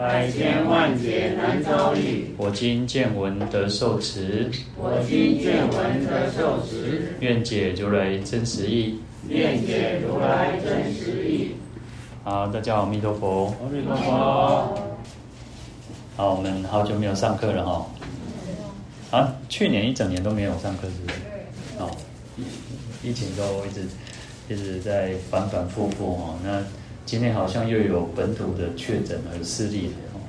百千万劫难遭遇。我今见闻得受持。我今见闻得受持。愿解如来真实义。愿解如来真实义。好，大家好，阿弥陀佛。阿弥陀佛。好，我们好久没有上课了哈。啊，去年一整年都没有上课，是不是？哦，疫情都一直一直在反反复复哈。那今天好像又有本土的确诊和势例的哦。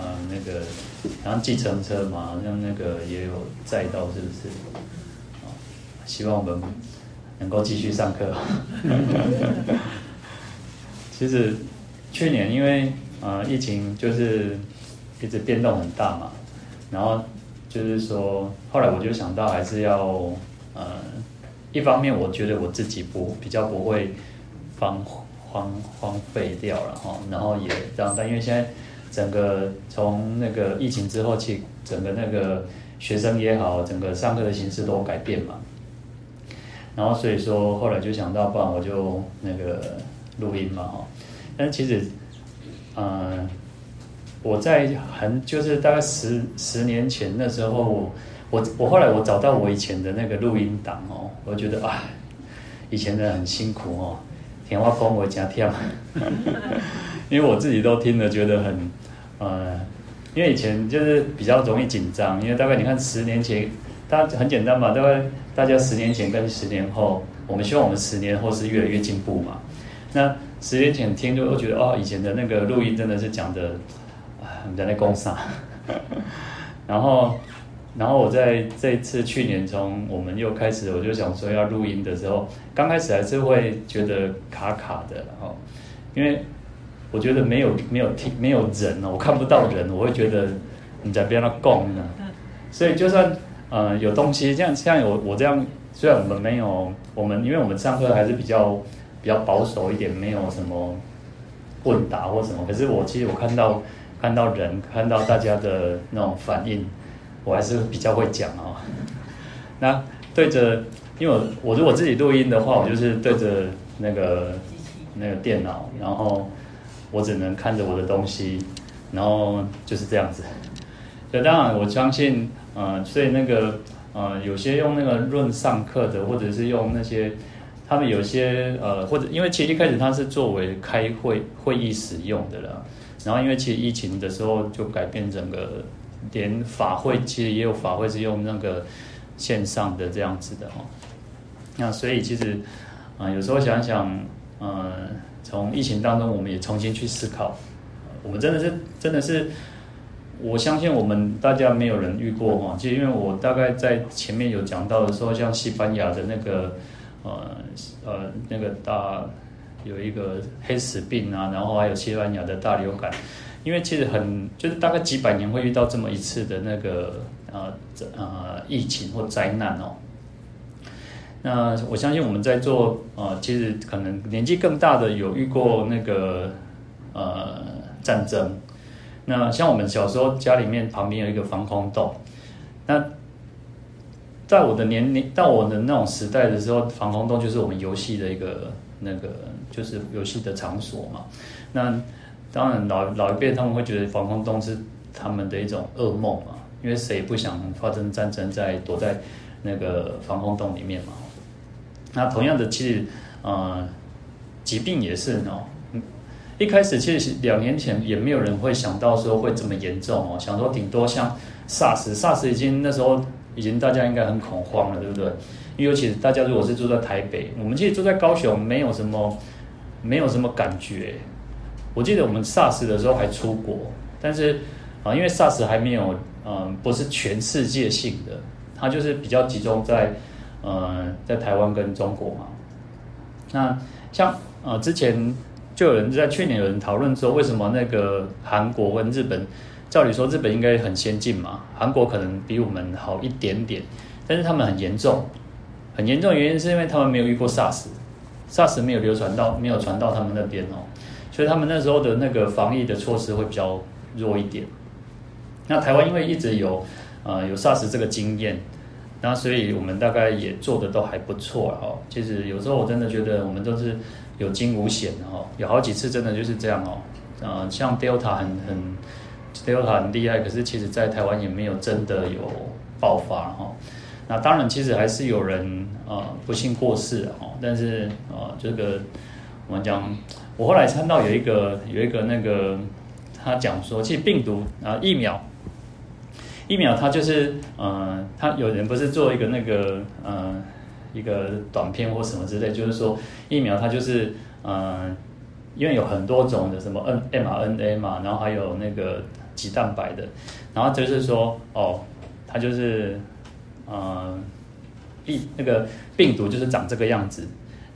啊，那个然后计程车嘛，好像那个也有载到，是不是？希望我们能够继续上课。其实去年因为呃疫情就是一直变动很大嘛，然后就是说后来我就想到还是要呃一方面我觉得我自己不比较不会荒荒荒废掉了哈，然后也让但因为现在整个从那个疫情之后，其整个那个学生也好，整个上课的形式都改变嘛，然后所以说后来就想到，不然我就那个。录音嘛，哈，但其实，呃，我在很就是大概十十年前那时候，我我我后来我找到我以前的那个录音档哦，我觉得啊，以前的很辛苦哦，电话讲我加跳，因为我自己都听了觉得很，呃，因为以前就是比较容易紧张，因为大概你看十年前，大家很简单嘛，大概大家十年前跟十年后，我们希望我们十年后是越来越进步嘛。那十年前听就会觉得哦，以前的那个录音真的是讲的，啊，我们在那工厂。然后，然后我在这次去年从我们又开始，我就想说要录音的时候，刚开始还是会觉得卡卡的，哈，因为我觉得没有没有听没有人哦，我看不到人，我会觉得你在边那供呢。所以就算呃有东西，像像我我这样，虽然我们没有我们，因为我们上课还是比较。比较保守一点，没有什么问答或什么。可是我其实我看到看到人，看到大家的那种反应，我还是比较会讲哦。那对着，因为我我如果自己录音的话，我就是对着那个那个电脑，然后我只能看着我的东西，然后就是这样子。所以当然我相信，呃，所以那个呃，有些用那个润上课的，或者是用那些。他们有些呃，或者因为其实一开始它是作为开会会议使用的啦，然后因为其实疫情的时候就改变整个，连法会其实也有法会是用那个线上的这样子的哈。那所以其实啊、有时候想想，呃，从疫情当中我们也重新去思考，我们真的是真的是，我相信我们大家没有人遇过哈。其实因为我大概在前面有讲到的时候，像西班牙的那个。呃呃，那个大有一个黑死病啊，然后还有西班牙的大流感，因为其实很就是大概几百年会遇到这么一次的那个呃呃疫情或灾难哦。那我相信我们在座呃，其实可能年纪更大的有遇过那个呃战争。那像我们小时候家里面旁边有一个防空洞，那。在我的年龄，到我的那种时代的时候，防空洞就是我们游戏的一个那个，就是游戏的场所嘛。那当然老老一辈他们会觉得防空洞是他们的一种噩梦嘛，因为谁不想发生战争在躲在那个防空洞里面嘛。那同样的，其实呃，疾病也是哦。一开始其实两年前也没有人会想到说会这么严重哦，想说顶多像 SARS，SARS 已经那时候。已经大家应该很恐慌了，对不对？因为尤其大家如果是住在台北，我们其实住在高雄，没有什么，没有什么感觉。我记得我们 SARS 的时候还出国，但是啊，因为 SARS 还没有，嗯，不是全世界性的，它就是比较集中在，呃，在台湾跟中国嘛。那像呃之前就有人在去年有人讨论说，为什么那个韩国跟日本照理说日本应该很先进嘛，韩国可能比我们好一点点，但是他们很严重，很严重的原因是因为他们没有遇过 SARS，SARS 没有流传到，没有传到他们那边哦，所以他们那时候的那个防疫的措施会比较弱一点。那台湾因为一直有呃有 SARS 这个经验，那所以我们大概也做的都还不错哦。其实有时候我真的觉得我们都是有惊无险哦，有好几次真的就是这样哦，呃，像 Delta 很很。Delta 很厉害，可是其实，在台湾也没有真的有爆发哈。那当然，其实还是有人呃不幸过世哈。但是呃，这个我们讲，我后来看到有一个有一个那个他讲说，其实病毒啊、疫苗，疫苗它就是呃，他有人不是做一个那个呃一个短片或什么之类，就是说疫苗它就是呃，因为有很多种的什么 N mRNA 嘛，然后还有那个。鸡蛋白的，然后就是说，哦，它就是，呃，病那个病毒就是长这个样子，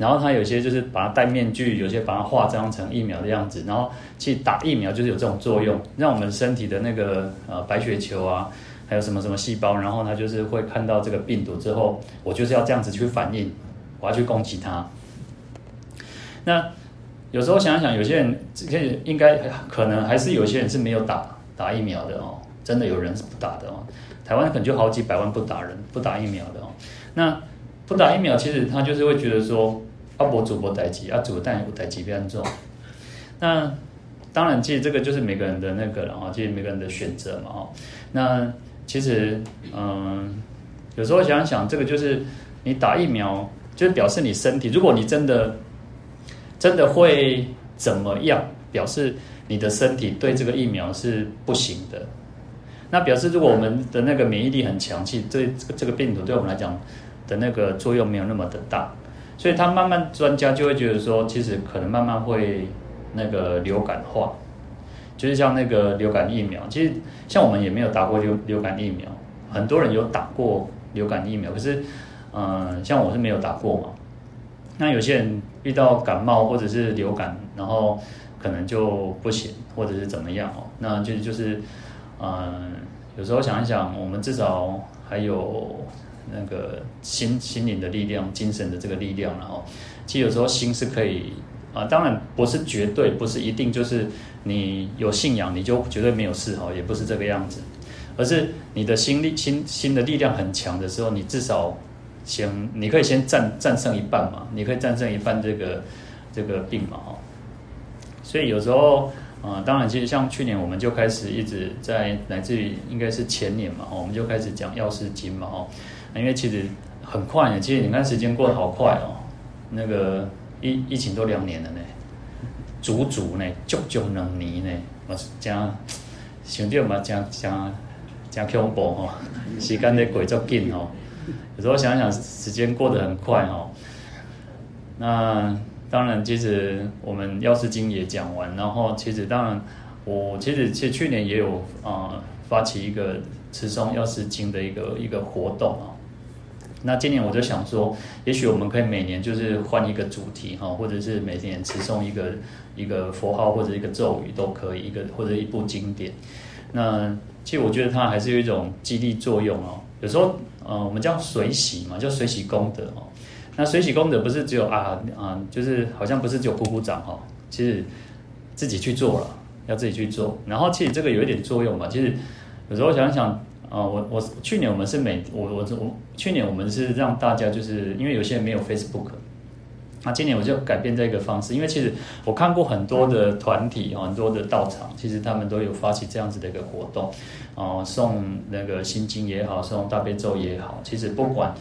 然后他有些就是把它戴面具，有些把它化妆成疫苗的样子，然后去打疫苗就是有这种作用，让我们身体的那个呃白血球啊，还有什么什么细胞，然后它就是会看到这个病毒之后，我就是要这样子去反应，我要去攻击它。那有时候想想，有些人可以应该可能还是有些人是没有打。打疫苗的哦，真的有人是不打的哦。台湾可能就好几百万不打人、不打疫苗的哦。那不打疫苗，其实他就是会觉得说，阿伯主播待机，啊主但有待机比较重。那当然，其实这个就是每个人的那个了啊，其实每个人的选择嘛哦。那其实嗯，有时候想想，这个就是你打疫苗，就是表示你身体，如果你真的真的会怎么样，表示。你的身体对这个疫苗是不行的，那表示如果我们的那个免疫力很强，其实对这个这个病毒对我们来讲的那个作用没有那么的大，所以他慢慢专家就会觉得说，其实可能慢慢会那个流感化，就是像那个流感疫苗，其实像我们也没有打过流流感疫苗，很多人有打过流感疫苗，可是嗯，像我是没有打过嘛，那有些人遇到感冒或者是流感，然后。可能就不行，或者是怎么样哦？那就就是，嗯，有时候想一想，我们至少还有那个心心灵的力量、精神的这个力量，然后，其实有时候心是可以啊，当然不是绝对，不是一定就是你有信仰你就绝对没有事哈，也不是这个样子，而是你的心力心心的力量很强的时候，你至少先你可以先战战胜一半嘛，你可以战胜一半这个这个病嘛，哦。所以有时候，啊、当然，其实像去年我们就开始一直在，乃至于应该是前年嘛，我们就开始讲药师经嘛，哦，因为其实很快呢，其实你看时间过得好快哦，那个疫疫情都两年了呢，足足呢，足足两年呢，我讲想到嘛，讲讲讲恐怖哦，时间在过足紧哦，有时候想想时间过得很快哦，那。当然，其实我们药师经也讲完，然后其实当然，我其实其实去年也有啊、发起一个持诵药师经的一个一个活动啊。那今年我就想说，也许我们可以每年就是换一个主题哈，或者是每年持诵一个一个佛号或者一个咒语都可以，一个或者一部经典。那其实我觉得它还是有一种激励作用哦。有时候呃，我们叫随喜嘛，叫随喜功德哦。那随喜功德不是只有啊啊，就是好像不是只有鼓鼓掌哈，其实自己去做了，要自己去做。然后其实这个有一点作用嘛，其实有时候想想啊，我我去年我们是每我我我去年我们是让大家就是因为有些人没有 Facebook，那今年我就改变这个方式，因为其实我看过很多的团体很多的道场，其实他们都有发起这样子的一个活动，啊，送那个心经也好，送大悲咒也好，其实不管。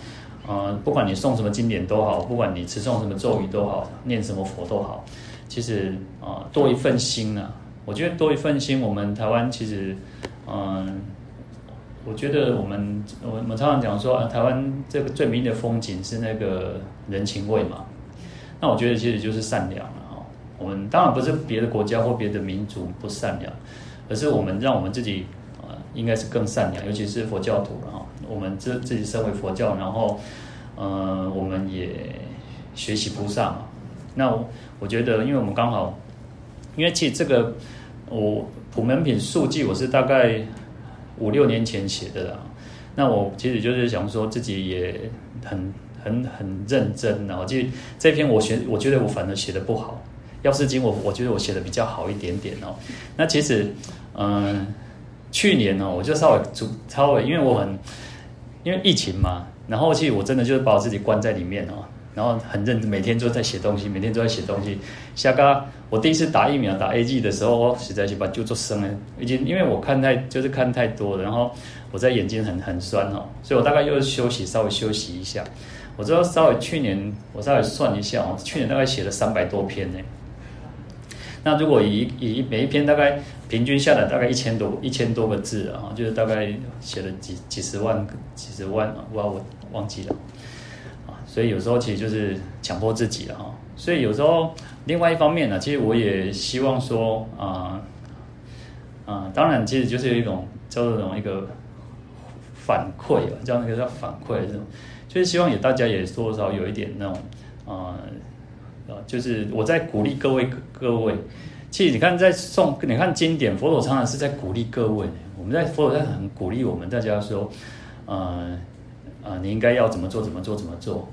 呃，不管你送什么经典都好，不管你持诵什么咒语都好，念什么佛都好，其实啊、多一份心呢、啊。我觉得多一份心，我们台湾其实，嗯、我觉得我们我们常常讲说，啊、台湾这个最美丽的风景是那个人情味嘛。那我觉得其实就是善良了哈。我们当然不是别的国家或别的民族不善良，而是我们让我们自己啊、应该是更善良，尤其是佛教徒了哈。我们自自己身为佛教，然后，呃，我们也学习菩萨嘛。那我，觉得，因为我们刚好，因为其实这个，我普门品数据我是大概五六年前写的啦。那我其实就是想说自己也很很很认真，然后其实这篇我写，我觉得我反而写的不好。药师经我我觉得我写的比较好一点点哦。那其实嗯，去年哦，我就稍微主稍微因为我很因为疫情嘛，然后其实我真的就是把我自己关在里面哦。然后很认真，每天都在写东西，每天都在写东西。下个我第一次打疫苗打 A G 的时候，我实在是把就做生了，已经因为我看太就是看太多了，然后我在眼睛很很酸哦，所以我大概又休息稍微休息一下。我知道稍微去年我稍微算一下哦，去年大概写了三百多篇呢。那如果以以每一篇大概平均下来大概一千多一千多个字啊，就是大概写了几几十万几十万啊，我我忘记了。所以有时候其实就是强迫自己了哈。所以有时候另外一方面呢，其实我也希望说啊啊、当然其实就是有一种叫做这种一个反馈吧，叫那个叫反馈这种，就是希望也大家也多少有一点那种啊呃，就是我在鼓励各位各位。其实你看在诵，你看经典，佛陀常常是在鼓励各位。我们在佛陀在很鼓励我们大家说，呃、呃，你应该要怎么做怎么做怎么做。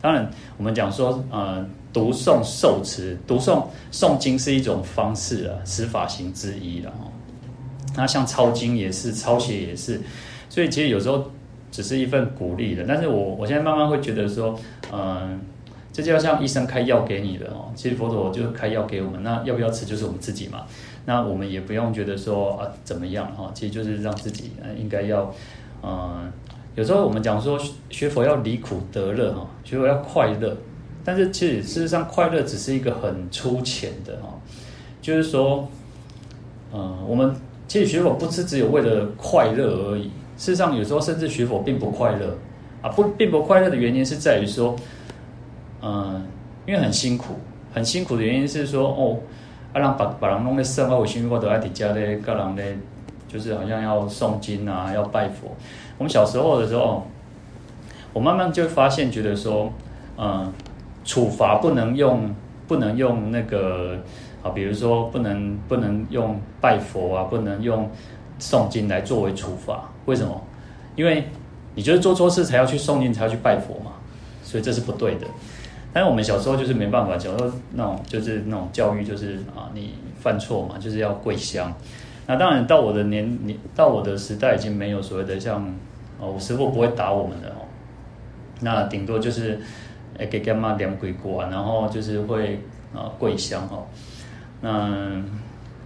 当然，我们讲说，呃，读诵受持，读诵诵经是一种方式啊，十法行之一了哦。那像抄经也是，抄写也是，所以其实有时候只是一份鼓励的。但是我我现在慢慢会觉得说，嗯、这就要像医生开药给你的哦。其实佛陀就开药给我们，那要不要吃就是我们自己嘛。那我们也不用觉得说啊怎么样哈，其实就是让自己应该要，嗯、有时候我们讲说学佛要离苦得乐哈，学佛要快乐，但是其实事实上快乐只是一个很粗浅的哈，就是说，嗯，我们其实学佛不是只有为了快乐而已，事实上有时候甚至学佛并不快乐啊，不并不快乐的原因是在于说，嗯，因为很辛苦，很辛苦的原因是说哦，啊让把把人弄得生活，我心里都爱在家咧，个人咧，就是好像要诵经啊，要拜佛。我们小时候的时候，我慢慢就发现，觉得说，嗯，处罚不能用，不能用那个啊，比如说不能不能用拜佛啊，不能用诵经来作为处罚。为什么？因为你觉得做错事才要去诵经，才要去拜佛嘛，所以这是不对的。但是我们小时候就是没办法，小时候那种就是那种教育，就是啊，你犯错嘛，就是要跪香。那当然到我的年年，到我的时代已经没有所谓的像。哦，我师傅不会打我们的哦，那顶多就是诶给干妈两鬼过啊，然后就是会啊跪香哦。那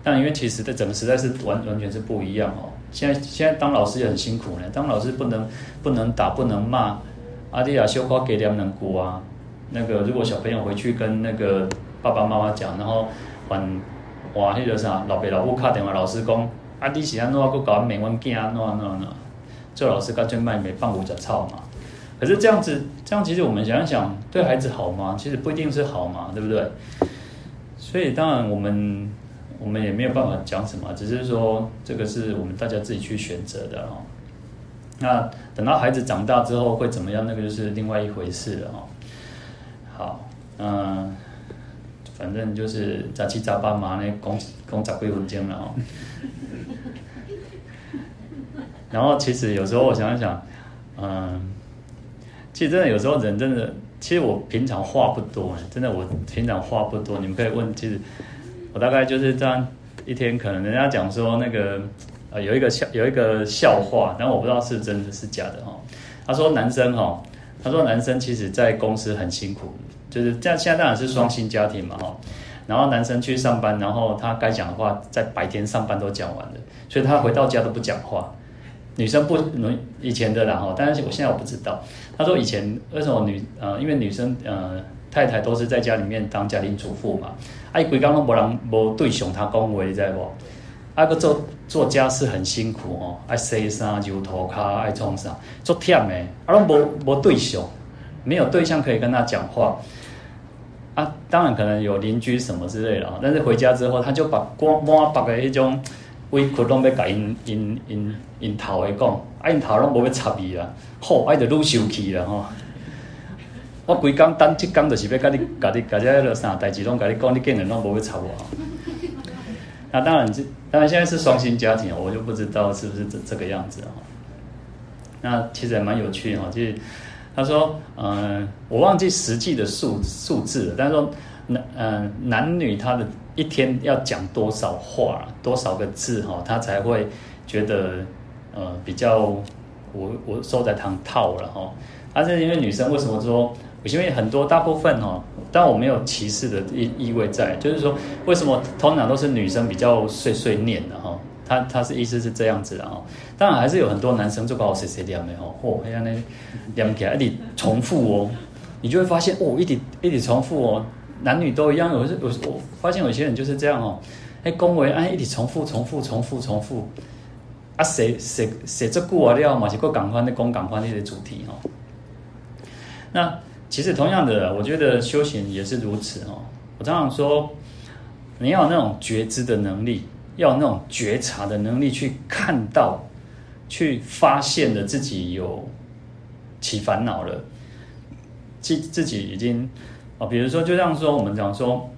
但因为其实的整个时代是完完全是不一样哦。现在现在当老师也很辛苦呢，当老师不能不能打不能骂，阿弟亚修花给两能过啊。那个如果小朋友回去跟那个爸爸妈妈讲，然后还哇那个啥老爸老母打电话老师讲，阿弟是安怎个搞美文囝安怎安怎。做老师干脆卖没放五脚草嘛，可是这样子，这样其实我们想一想，对孩子好吗？其实不一定是好嘛，对不对？所以当然我们我们也没有办法讲什么，只是说这个是我们大家自己去选择的哦。那等到孩子长大之后会怎么样？那个就是另外一回事了哦。好，嗯，反正就是杂七杂八嘛，那讲讲十几分钟了哦。然后其实有时候我想一想，嗯，其实真的有时候人真的，其实我平常话不多，真的我平常话不多。你们可以问，其实我大概就是这样一天，可能人家讲说那个呃有一个笑有一个笑话，但我不知道是真的是假的哦。他说男生哦，他说男生其实在公司很辛苦，就是这样。现在当然是双薪家庭嘛哈，然后男生去上班，然后他该讲的话在白天上班都讲完了，所以他回到家都不讲话。女生不能以前的啦哈，但是我现在我不知道。他说以前为什么女呃，因为女生呃太太都是在家里面当家庭主妇嘛，啊伊规工拢无人无对象他讲话，你知无？啊个做做家事很辛苦哦，爱洗衫、揉涂骹、爱创啥，做忝的，啊拢无无对象，没有对象可以跟他讲话。啊，当然可能有邻居什么之类的，但是回家之后他就把光满白的一种。委屈拢要甲因因因因头的讲，啊因头拢无要插伊啦，好，啊就愈生气啦吼。我规工等即工，就是要甲你甲你甲只迄落啥代志拢甲你讲，你竟然拢无要插我。那当然这当然现在是双薪家庭，我就不知道是不是这这个样子哈。那其实还蛮有趣哈，就是他说，嗯，我忘记实际的数数字了，但是说男嗯男女他的一天要讲多少话，多少个字哈，他才会觉得呃比较我我收在堂套了哈。但是因为女生为什么说？因为很多大部分哦，但我没有歧视的意意味在，就是说为什么通常都是女生比较碎碎念的哈？他他是意思是这样子的哦。当然还是有很多男生就把我碎碎念的哦，嚯，像那念起来一直重复哦，你就会发现哦，一直一直重复哦，男女都一样。有有我发现有些人就是这样哦，哎，恭维哎，一直重复重复重复重复啊，谁谁谁这句话了嘛？是过赶快的讲赶快那些主题哦。那。其实同样的，我觉得修行也是如此哦。我常常说，你要有那种觉知的能力，要那种觉察的能力，去看到、去发现了自己有起烦恼了，自自己已经啊，比如说，就像说我们讲说，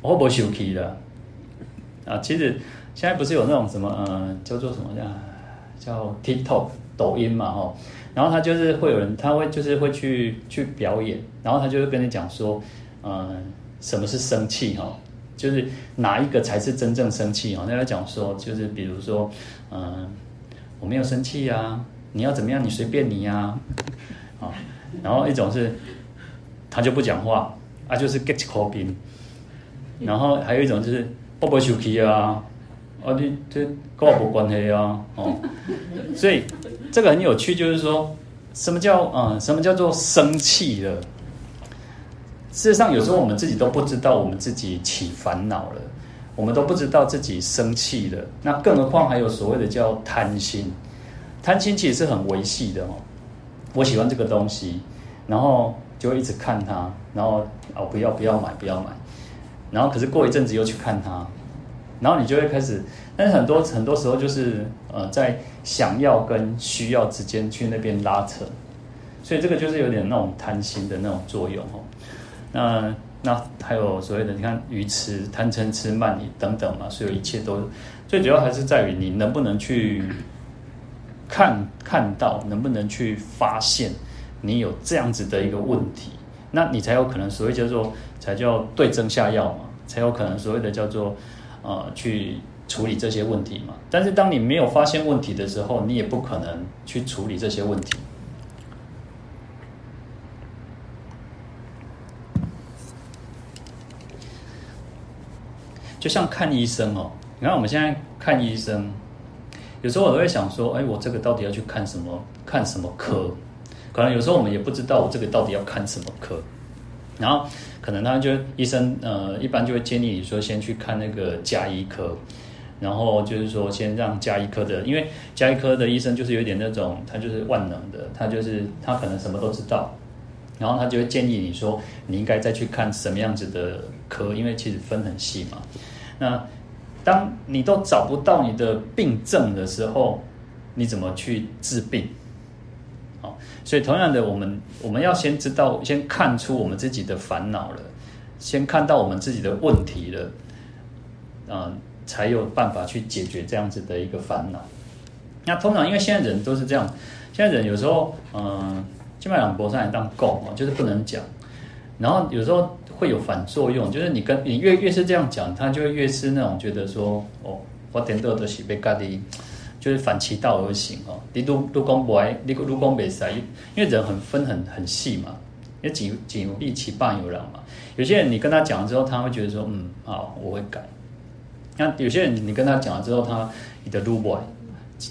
我不休息了啊？其实现在不是有那种什么呃，叫做什么叫叫 TikTok 抖音嘛，吼。然后他就是会有人，他会就是会去去表演，然后他就会跟你讲说，嗯，什么是生气哈？就是哪一个才是真正生气啊？那？他讲说，就是比如说，嗯，我没有生气呀，你要怎么样？你随便你呀，啊，然后一种是，他就不讲话啊，就是 get 口冰，然后还有一种就是不不生气啊，啊，你这跟我没关系啊，哦，所以。这个很有趣，就是说，什么叫嗯，什么叫做生气了？事实上，有时候我们自己都不知道，我们自己起烦恼了，我们都不知道自己生气了。那更何况还有所谓的叫贪心，贪心其实是很维系的哦。我喜欢这个东西，然后就一直看它，然后哦，不要不要买不要买，然后可是过一阵子又去看它。然后你就会开始，但是很多很多时候就是呃，在想要跟需要之间去那边拉扯，所以这个就是有点那种贪心的那种作用哦。那那还有所谓的你看愚痴、贪嗔痴慢疑等等嘛，所以一切都最主要还是在于你能不能去看看到，能不能去发现你有这样子的一个问题，那你才有可能所谓叫做才叫对症下药嘛，才有可能所谓的叫做。呃，去处理这些问题嘛。但是当你没有发现问题的时候，你也不可能去处理这些问题。就像看医生哦，你看我们现在看医生，有时候我都会想说，哎，我这个到底要去看什么？看什么科？可能有时候我们也不知道我这个到底要看什么科。然后可能他就医生呃，一般就会建议你说先去看那个加医科，然后就是说先让加医科的，因为加医科的医生就是有点那种，他就是万能的，他就是他可能什么都知道，然后他就会建议你说你应该再去看什么样子的科，因为其实分很细嘛。那当你都找不到你的病症的时候，你怎么去治病？好所以，同样的，我们我们要先知道，先看出我们自己的烦恼了，先看到我们自己的问题了，嗯、才有办法去解决这样子的一个烦恼。那通常，因为现在人都是这样，现在人有时候，嗯、呃，基本上博上来当供就是不能讲，然后有时候会有反作用，就是你跟你越越是这样讲，他就会越是那种觉得说，哦，我点到都是被咖喱。就是反其道而行哦，你都都讲不爱，你都讲没塞，因为人很分很很细嘛，因为几几有利其半有让嘛。有些人你跟他讲了之后，他会觉得说，嗯，好，我会改。那有些人你跟他讲了之后，他你的路不爱，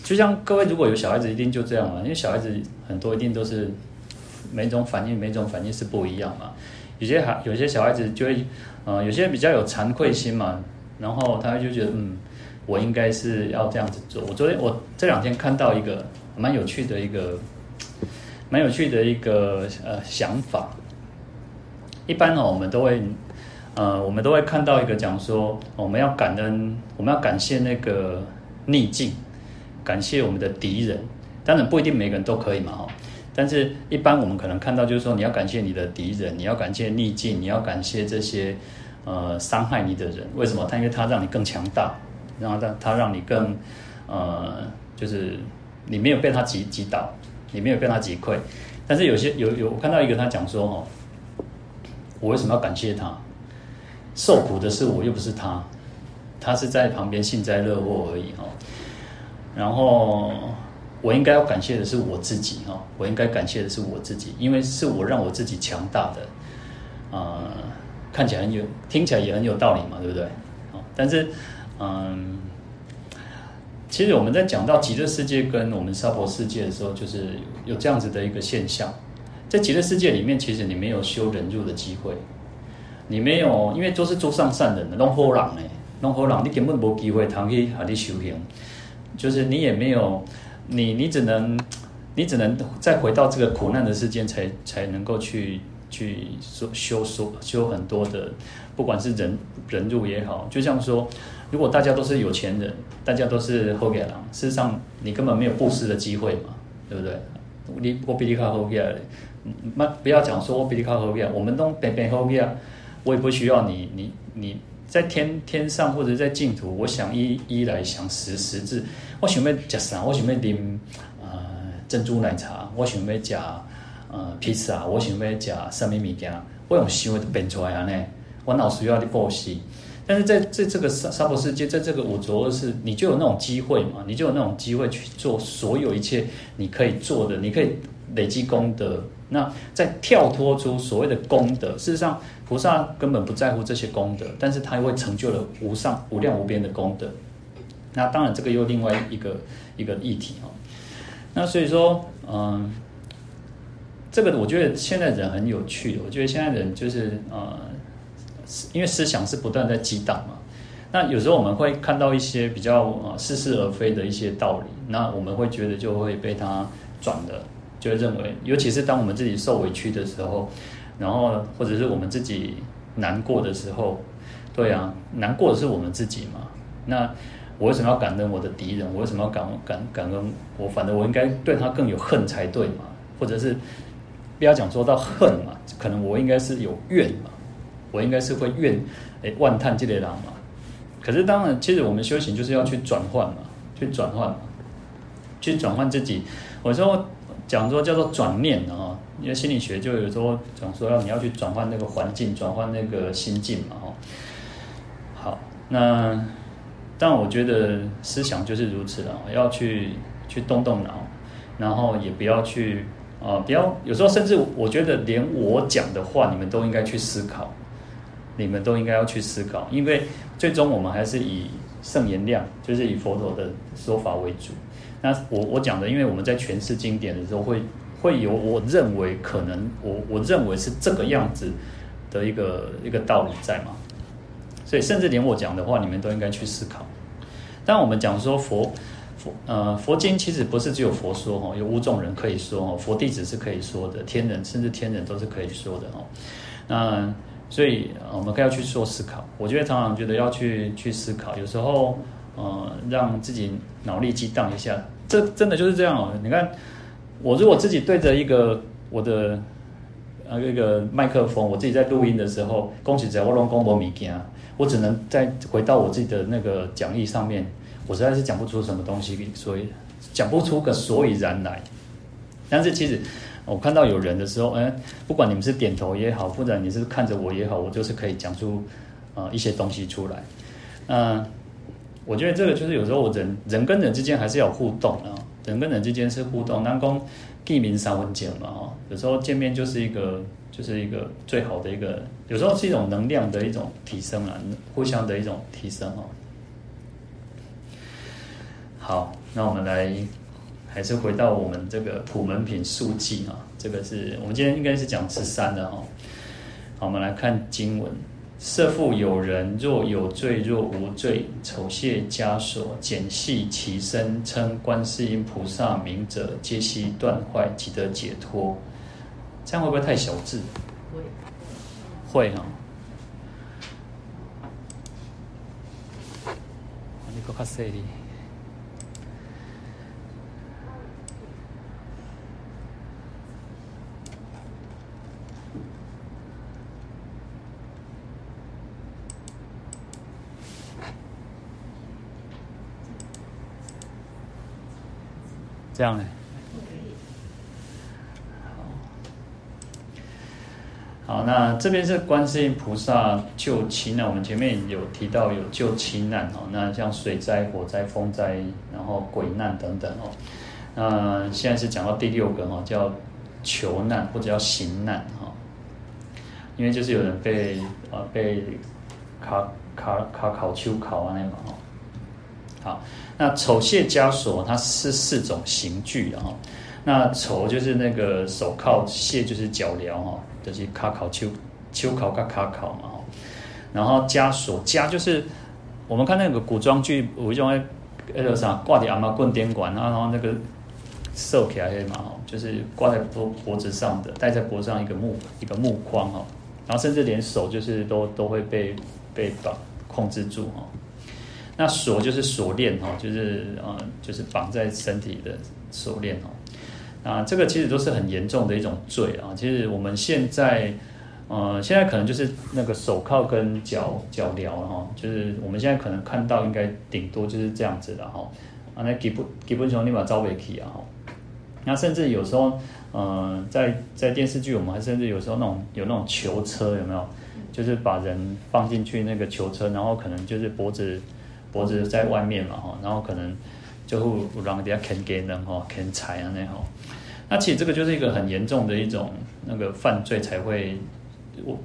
就像各位如果有小孩子，一定就这样嘛，因为小孩子很多一定都是每种反应，每种反应是不一样嘛。有些孩有些小孩子就会，呃，有些比较有惭愧心嘛，然后他就觉得，嗯。我应该是要这样子做。我昨天我这两天看到一个蛮有趣的一个蛮有趣的一个呃想法。一般呢，我们都会呃，我们都会看到一个讲说，我们要感恩，我们要感谢那个逆境，感谢我们的敌人。当然不一定每个人都可以嘛哈。但是一般我们可能看到就是说，你要感谢你的敌人，你要感谢逆境，你要感谢这些呃伤害你的人。为什么？他因为他让你更强大，然后他他让你更呃，就是你没有被他击击倒，你没有被他击溃。但是有些有有我看到一个他讲说哦，我为什么要感谢他？受苦的是我，又不是他，他是在旁边幸灾乐祸而已哈。然后我应该要感谢的是我自己哈，我应该感谢的是我自己，因为是我让我自己强大的。呃，看起来很有，听起来也很有道理嘛，对不对？但是嗯，其实我们在讲到极乐世界跟我们娑婆世界的时候，就是有这样子的一个现象，在极乐世界里面，其实你没有修忍辱的机会。你没有，因为都是诸上善人的，拢好人呢，拢好人，你根本没机会谈去和你修行，就是你也没有，你你只能，你只能再回到这个苦难的世间，才才能够去去修修修修很多的，不管是人人入也好，就像说，如果大家都是有钱人，大家都是后给郎，事实上你根本没有布施的机会嘛，对不对？你我比你靠好人，那不要讲说我比你靠好人，我们都平平好人。我也不需要你，你你在天天上或者在净土，我想一一来想十十字，我想要食啥？我想要啉呃珍珠奶茶，我想要食呃披萨，我想要食什么物件？我用想的变出来安尼？我哪需要你布施？但是在在这个沙沙婆世界，在这个五浊恶世，你就有那种机会嘛？你就有那种机会去做所有一切你可以做的，你可以累积功德。那在跳脱出所谓的功德，事实上。菩萨根本不在乎这些功德，但是他会成就了无上无量无边的功德。那当然，这个又另外一个一个议题哦。那所以说，嗯，这个我觉得现在人很有趣。我觉得现在人就是呃，因为思想是不断在激荡嘛。那有时候我们会看到一些比较呃似是而非的一些道理，那我们会觉得就会被他转的，就会认为，尤其是当我们自己受委屈的时候。然后，或者是我们自己难过的时候，对啊，难过的是我们自己嘛。那我为什么要感恩我的敌人？我为什么要感感感恩我？反正我应该对他更有恨才对嘛。或者是不要讲说到恨嘛，可能我应该是有怨嘛。我应该是会怨诶万叹这类人嘛。可是当然，其实我们修行就是要去转换嘛，去转换嘛，去转换自己。我说讲说叫做转念啊。因为心理学就有时候讲说要你要去转换那个环境，转换那个心境嘛，哈。好，那但我觉得思想就是如此了，要去去动动脑，然后也不要去啊、不要有时候甚至我觉得连我讲的话，你们都应该去思考，你们都应该要去思考，因为最终我们还是以圣言量，就是以佛陀的说法为主。那我我讲的，因为我们在诠释经典的时候会。会有我认为可能我我认为是这个样子的一个一个道理在嘛，所以甚至连我讲的话，你们都应该去思考。但我们讲说佛佛呃佛经其实不是只有佛说哈，有五种人可以说哈，佛弟子是可以说的，天人甚至天人都是可以说的哈。那所以我们该要去做思考。我觉得常常觉得要去去思考，有时候呃让自己脑力激荡一下，这真的就是这样哦。你看。我如果自己对着一个我的呃一个麦克风，我自己在录音的时候，恭喜在我龙公婆米件，我只能再回到我自己的那个讲义上面，我实在是讲不出什么东西，所以讲不出个所以然来。但是其实我看到有人的时候，哎，不管你们是点头也好，或者你是看着我也好，我就是可以讲出呃一些东西出来。嗯，我觉得这个就是有时候我人人跟人之间还是要有互动啊。人跟人之间是互动，南宫地名三文见嘛，哈，有时候见面就是一个，就是一个最好的一个，有时候是一种能量的一种提升啊，互相的一种提升哦。好，那我们来，还是回到我们这个普门品述记啊，这个是我们今天应该是讲十三的哈。好，我们来看经文。设复有人若有罪若无罪，丑亵枷锁，检系其身，称观世音菩萨名者，皆悉断坏，即得解脱。这样会不会太小字？会，会哈。你搁较细哩。这样呢？好，那这边是观世音菩萨救亲难。我们前面有提到有救亲难哦，那像水灾、火灾、风灾，然后鬼难等等哦。那现在是讲到第六个哈，叫求难或者叫行难哈。因为就是有人被啊被卡卡卡考秋考啊那嘛哈。好，那丑械枷锁它是四种刑具啊。那丑就是那个手铐，械就是脚镣哈，就是卡考秋秋考卡卡考嘛。然后枷锁枷就是我们看那个古装剧，我用在那个啥挂的阿妈棍电管，然后那个瘦起来嘛，就是挂在脖脖子上的，戴在脖子上一个木一个木框哈。然后甚至连手就是都都会被被绑控制住哈。那锁就是锁链哈，就是呃就是绑在身体的锁链哦。啊，这个其实都是很严重的一种罪啊。其实我们现在呃现在可能就是那个手铐跟脚脚镣哈，就是我们现在可能看到应该顶多就是这样子的哈。啊，那基本基本上你把招尾起啊哈。那甚至有时候。呃，在在电视剧，我们还甚至有时候那种有那种囚车，有没有？就是把人放进去那个囚车，然后可能就是脖子脖子在外面嘛哈，然后可能就会让人家啃给人哈，啃财啊那哈。那其实这个就是一个很严重的一种那个犯罪才会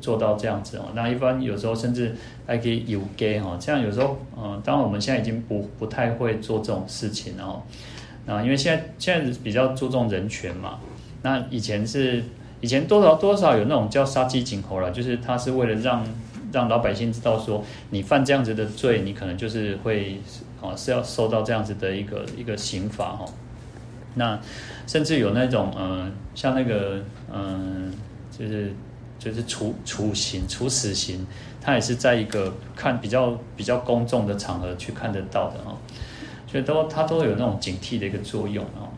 做到这样子哦。那一般有时候甚至还可以有给哈，这样有时候嗯，当然我们现在已经不不太会做这种事情哦。啊，因为现在现在比较注重人权嘛。那以前是以前多少多少有那种叫杀鸡儆猴了，就是他是为了让让老百姓知道说，你犯这样子的罪，你可能就是会啊是要受到这样子的一个一个刑罚哈。那甚至有那种嗯、呃，像那个嗯、就是就是处处刑处死刑，他也是在一个看比较比较公众的场合去看得到的哈，所以都他都有那种警惕的一个作用啊。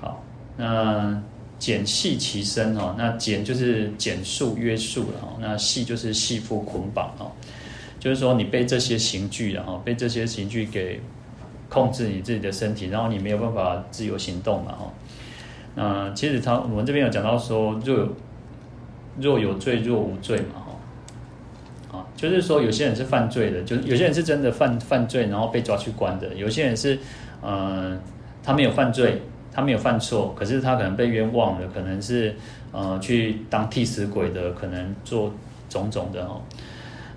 好，那。减系其身哦，那减就是减束约束了哦，那系就是系缚捆绑哦，就是说你被这些刑具然后被这些刑具给控制你自己的身体，然后你没有办法自由行动嘛哈。那其实他我们这边有讲到说，若有若有罪若无罪嘛哈，啊，就是说有些人是犯罪的，就是有些人是真的犯犯罪，然后被抓去关的，有些人是呃他没有犯罪。他没有犯错，可是他可能被冤枉了，可能是呃去当替死鬼的，可能做种种的哦。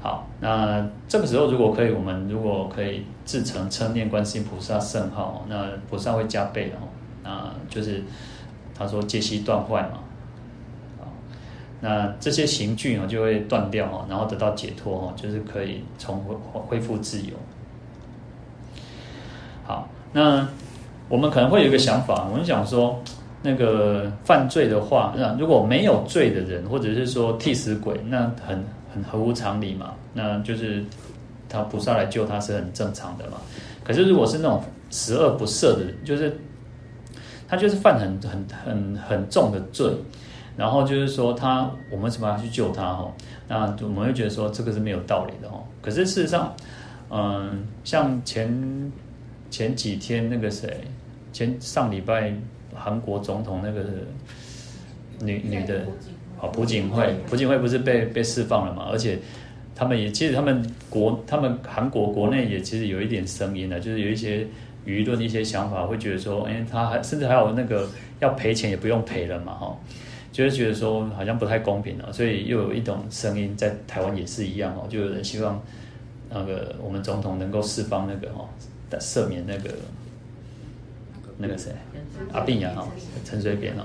好，那这个时候如果可以，我们如果可以自诚称念观世音菩萨圣号，那菩萨会加倍哦。那就是他说戒息断坏嘛，那这些刑具呢就会断掉哈，然后得到解脱哈，就是可以重恢恢复自由。好，那。我们可能会有一个想法，我们想说，那个犯罪的话，那如果没有罪的人，或者是说替死鬼，那很很合乎常理嘛，那就是他菩萨来救他是很正常的嘛。可是如果是那种十恶不赦的人，就是他就是犯很很很很重的罪，然后就是说他我们怎么要去救他哈？那我们会觉得说这个是没有道理的哈。可是事实上，嗯，像前。前几天那个谁，前上礼拜韩国总统那个女女的，啊朴槿惠，朴槿惠不是被被释放了嘛？而且他们也其实他们国他们韩国国内也其实有一点声音的，就是有一些舆论一些想法会觉得说，哎，他还甚至还有那个要赔钱也不用赔了嘛，哈，就是觉得说好像不太公平了，所以又有一种声音在台湾也是一样哦，就有人希望那个我们总统能够释放那个哈。赦免那个那个谁阿扁呀哈陈水扁哦，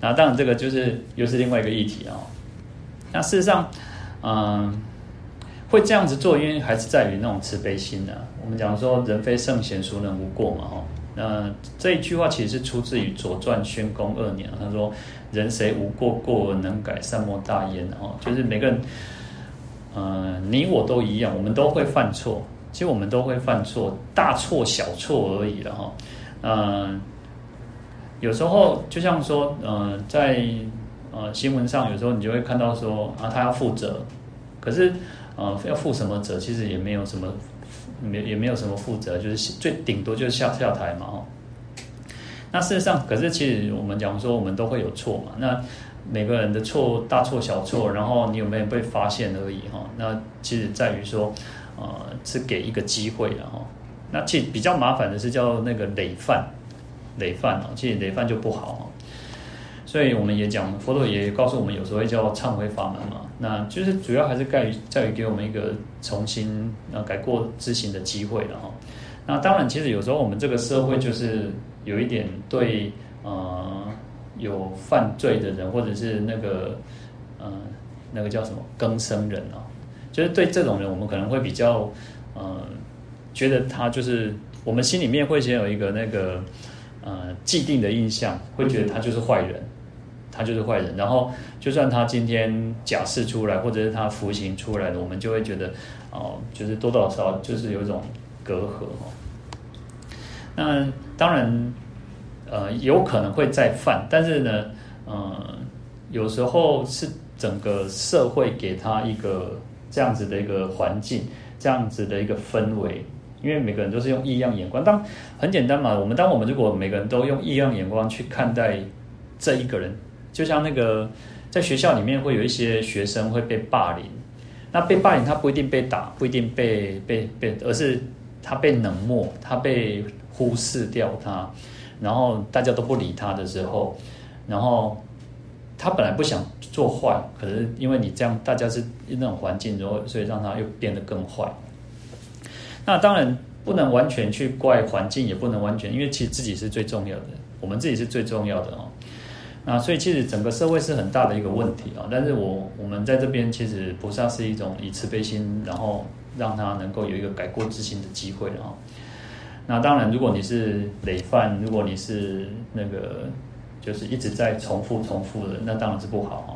那当然这个就是又是另外一个议题哦。那事实上，嗯，会这样子做，因为还是在于那种慈悲心的、啊。我们讲说人非圣贤，孰能无过嘛哈。那这一句话其实是出自于《左传》宣公二年，他说：“人谁无过，过能改，善莫大焉。”哦，就是每个人，嗯，你我都一样，我们都会犯错。其实我们都会犯错，大错小错而已了哈。嗯，有时候就像说，嗯，在呃新闻上，有时候你就会看到说啊，他要负责，可是呃要负什么责？其实也没有什么，没也没有什么负责，就是最顶多就是下下台嘛哈。那事实上，可是其实我们讲说，我们都会有错嘛。那每个人的错，大错小错，然后你有没有被发现而已哈。那其实在于说，呃，是给一个机会的哈。那其实比较麻烦的是叫那个累犯，累犯哦，其实累犯就不好哈。所以我们也讲，佛陀也告诉我们，有时候会叫忏悔法门嘛。那就是主要还是在于在于给我们一个重新呃改过自新的机会了哈。那当然，其实有时候我们这个社会就是有一点对呃有犯罪的人，或者是那个呃那个叫什么更生人啊，就是对这种人，我们可能会比较呃觉得他就是我们心里面会先有一个那个呃既定的印象，会觉得他就是坏人。他就是坏人，然后就算他今天假释出来，或者是他服刑出来，我们就会觉得，哦，就是多多少少就是有一种隔阂哦。那当然，呃，有可能会再犯，但是呢，呃，有时候是整个社会给他一个这样子的一个环境，这样子的一个氛围，因为每个人都是用异样眼光。当很简单嘛，我们当我们如果每个人都用异样眼光去看待这一个人。就像那个，在学校里面会有一些学生会被霸凌，那被霸凌他不一定被打，不一定被被被，而是他被冷漠，他被忽视掉他，然后大家都不理他的时候，然后他本来不想做坏，可是因为你这样，大家是那种环境，然后所以让他又变得更坏。那当然不能完全去怪环境，也不能完全，因为其实自己是最重要的，我们自己是最重要的哦。那所以其实整个社会是很大的一个问题啊，但是我我们在这边其实菩萨是一种以慈悲心，然后让他能够有一个改过自新的机会啊。那当然，如果你是累犯，如果你是那个就是一直在重复重复的，那当然是不好啊。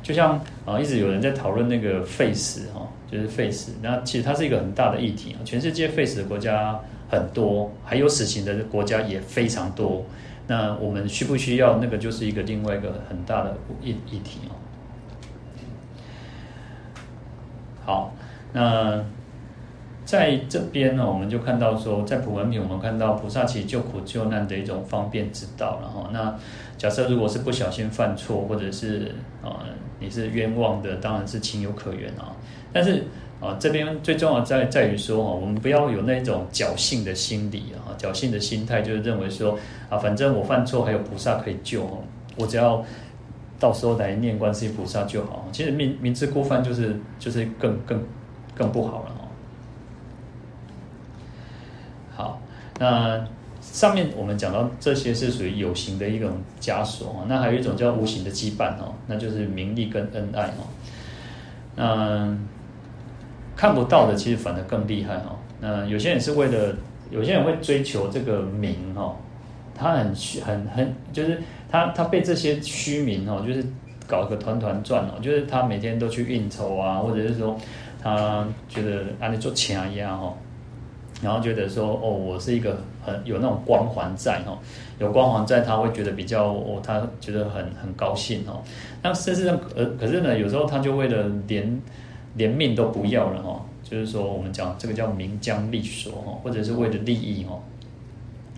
就像啊，一直有人在讨论那个废死哈，就是废死，那其实它是一个很大的议题啊。全世界废死的国家很多，还有死刑的国家也非常多。那我们需不需要那个，就是一个另外一个很大的议议题哦。好，那在这边呢，我们就看到说，在普文品，我们看到菩萨其实救苦救难的一种方便之道然后。那假设如果是不小心犯错，或者是啊你是冤枉的，当然是情有可原啊。但是啊，这边最重要在在于说哈，我们不要有那种侥幸的心理啊，侥幸的心态，就是认为说啊，反正我犯错还有菩萨可以救哈，我只要到时候来念观世菩萨就好。其实明明知故犯就是就是更更更不好了哈。好，那上面我们讲到这些是属于有形的一种枷锁啊，那还有一种叫无形的羁绊哦，那就是名利跟恩爱哦，那。看不到的，其实反而更厉害哈。那有些人是为了，有些人会追求这个名哈，他很很很，就是他他被这些虚名哈，就是搞个团团转哦，就是他每天都去应酬啊，或者是说他觉得啊你做钱一样哈，然后觉得说哦，我是一个很有那种光环在哈，有光环在，他会觉得比较哦，他觉得很很高兴哈。那事实上，呃，可是呢，有时候他就为了连。连命都不要了哈，就是说我们讲这个叫名将利索哈，或者是为了利益哈。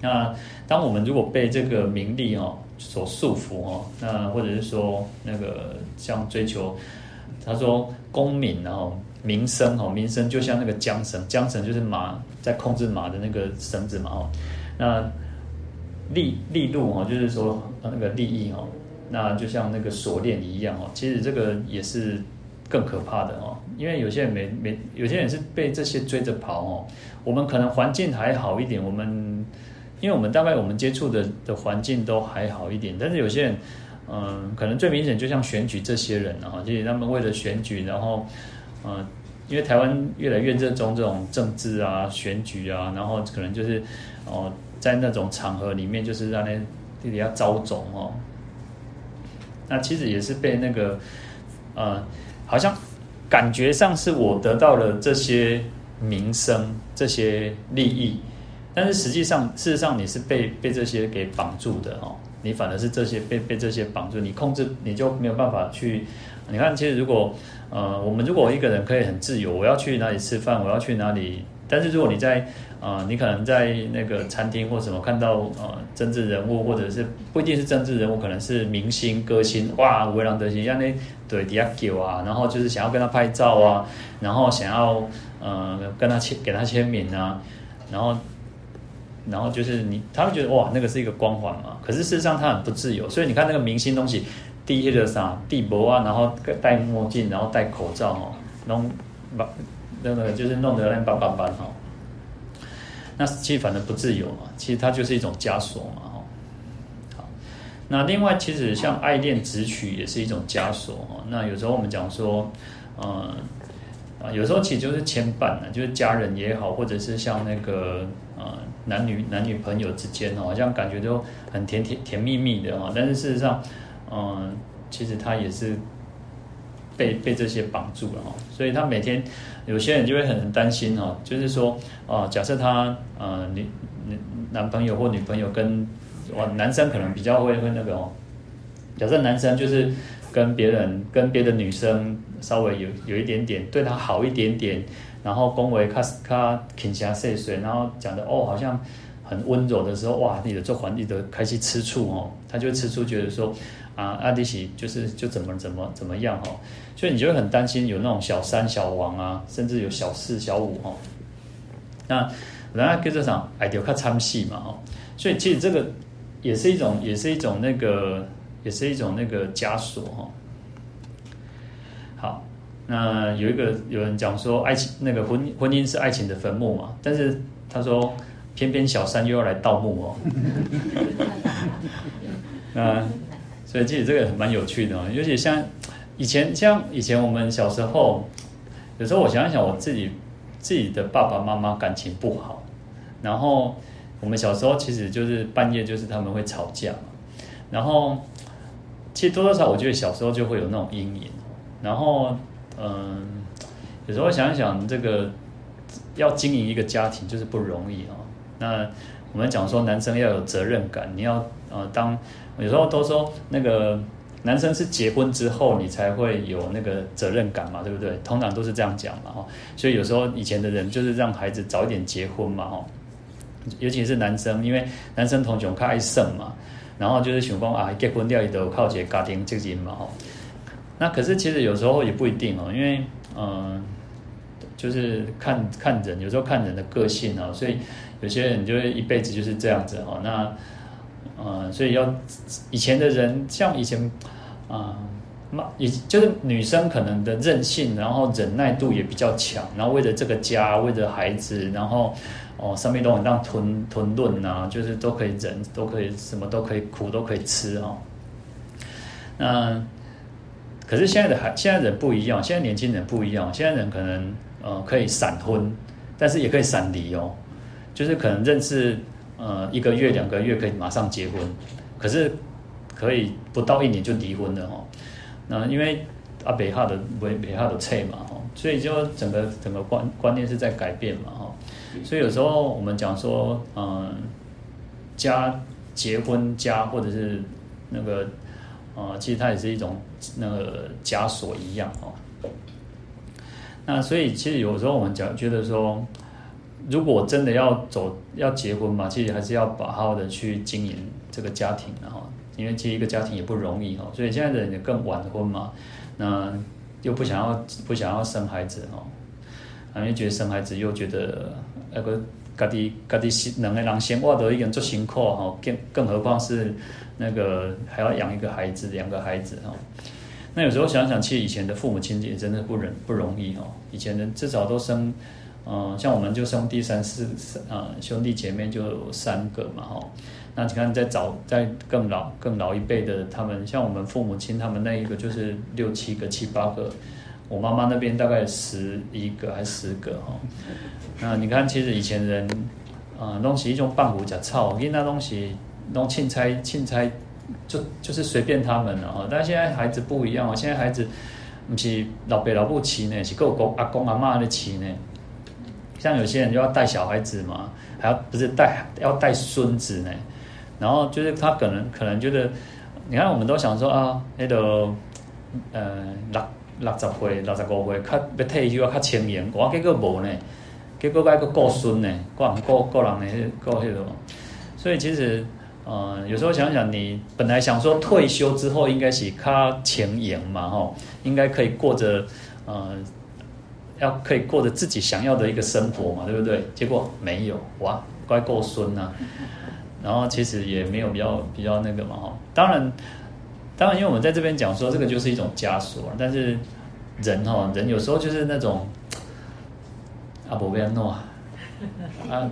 那当我们如果被这个名利哈所束缚哈，那或者是说那个像追求，他说功名然后名声哈，名声就像那个缰绳，缰绳就是马在控制马的那个绳子嘛哦。那利利禄哈，就是说那个利益哈，那就像那个锁链一样哦。其实这个也是。更可怕的哦，因为有些人没没，有些人是被这些追着跑哦。我们可能环境还好一点，我们因为我们大概我们接触的的环境都还好一点，但是有些人，嗯，可能最明显就像选举这些人啊，就是他们为了选举，然后，嗯，因为台湾越来越热衷这种政治啊、选举啊，然后可能就是哦，在那种场合里面，就是让那底下招总哦，那其实也是被那个，呃。好像感觉上是我得到了这些名声、这些利益，但是实际上，事实上你是被被这些给绑住的哦。你反而是这些被被这些绑住，你控制你就没有办法去。你看，其实如果呃，我们如果一个人可以很自由，我要去哪里吃饭，我要去哪里但是如果你在啊、呃，你可能在那个餐厅或什么看到呃政治人物，或者是不一定是政治人物，可能是明星歌星，哇，为人得心，像那对底下叫啊，然后就是想要跟他拍照啊，然后想要呃跟他签给他签名啊，然后然后就是你他会觉得哇，那个是一个光环嘛，可是事实上他很不自由，所以你看那个明星东西，第一个啥地博啊，然后戴墨镜，然后戴口罩哦，弄把那个就是弄得乱斑斑斑哈。那其实反正不自由嘛，其实它就是一种枷锁嘛，那另外其实像爱恋执取也是一种枷锁哦。那有时候我们讲说，嗯，啊，有时候其实就是牵绊呢，就是家人也好，或者是像那个呃男女男女朋友之间哦，好像感觉都很甜甜甜蜜蜜的哈。但是事实上，嗯，其实他也是。被被这些绑住了哈，所以他每天有些人就会很担心哈，就是说啊，假设他呃女男朋友或女朋友跟哇男生可能比较会会那个哦，假设男生就是跟别人跟别的女生稍微有有一点点对他好一点点，然后恭维他他倾下碎碎，然后讲的哦好像很温柔的时候，哇，你的做皇帝的开始吃醋哦，他就吃醋，觉得说。啊，阿迪西就是就怎么怎么怎么样哈，所以你就会很担心有那种小三小王啊，甚至有小四小五哦。那人家跟这场爱丢看参戏嘛哈，所以其实这个也是一种也是一种那个也是一种那个枷锁哈。好，那有一个有人讲说爱情那个婚婚姻是爱情的坟墓嘛，但是他说偏偏小三又要来盗墓哦。那。所以其实这个蛮有趣的，尤其像以前，像以前我们小时候，有时候我想一想，我自己自己的爸爸妈妈感情不好，然后我们小时候其实就是半夜就是他们会吵架嘛，然后其实多多少少我觉得小时候就会有那种阴影，然后嗯，有时候想想，这个要经营一个家庭就是不容易哦。那我们讲说男生要有责任感，你要呃当。有时候都说那个男生是结婚之后你才会有那个责任感嘛，对不对？通常都是这样讲嘛，哈。所以有时候以前的人就是让孩子早一点结婚嘛，哈。尤其是男生，因为男生通常较爱胜嘛，然后就是想讲啊，结婚掉一都靠这个家庭经营嘛，吼。那可是其实有时候也不一定哦，因为嗯，就是看看人，有时候看人的个性哦，所以有些人就会一辈子就是这样子哦。那呃，所以要以前的人，像以前，啊、呃，妈，也就是女生可能的韧性，然后忍耐度也比较强，然后为了这个家，为了孩子，然后哦，上面都很让吞吞论呐，就是都可以忍，都可以什么都可以苦都可以吃哦。那可是现在的孩，现在人不一样，现在年轻人不一样，现在人可能呃可以闪婚，但是也可以闪离哦，就是可能认识。呃，一个月两个月可以马上结婚，可是可以不到一年就离婚了哦。那因为阿北哈的北北哈的菜嘛，所以就整个整个观观念是在改变嘛哈。所以有时候我们讲说，嗯，家结婚家或者是那个呃，其实它也是一种那个枷锁一样哦。那所以其实有时候我们讲觉得说。如果真的要走要结婚嘛，其实还是要好好的去经营这个家庭，然后因为其实一个家庭也不容易哈，所以现在的人也更晚婚嘛，那又不想要不想要生孩子哈，因为觉得生孩子又觉得那个家己家己两个人生活都已经做辛苦哈，更更何况是那个还要养一个孩子两个孩子哈，那有时候想想，其实以前的父母亲也真的不容不容易哈，以前人至少都生。嗯，像我们就兄弟三四三，啊，兄弟姐妹就三个嘛，哈。那你看，在早在更老更老一辈的，他们像我们父母亲，他们那一个就是六七个、七八个。我妈妈那边大概十一个还是十个，哈。那你看，其实以前人，啊，东西一种半虎假操，因为那东西弄钦差钦差，就就是随便他们了，哈。但现在孩子不一样哦，现在孩子不是老爸老母饲呢，是各公阿公阿妈的饲呢。像有些人就要带小孩子嘛，还要不是带要带孙子呢，然后就是他可能可能觉得，你看我们都想说啊，那个呃六六十岁六十五岁，较要退休较轻盈，我结果无呢，结果还个顾孙呢，顾人顾顾人呢，顾迄个，所以其实，呃，有时候想想，你本来想说退休之后应该是较轻盈嘛，吼，应该可以过着，呃，要可以过着自己想要的一个生活嘛，对不对？结果没有，哇，该顾孙呐，然后其实也没有比较比较那个嘛，哈，当然，当然，因为我们在这边讲说这个就是一种枷锁，但是人哈，人有时候就是那种。啊，无要安怎啊？啊，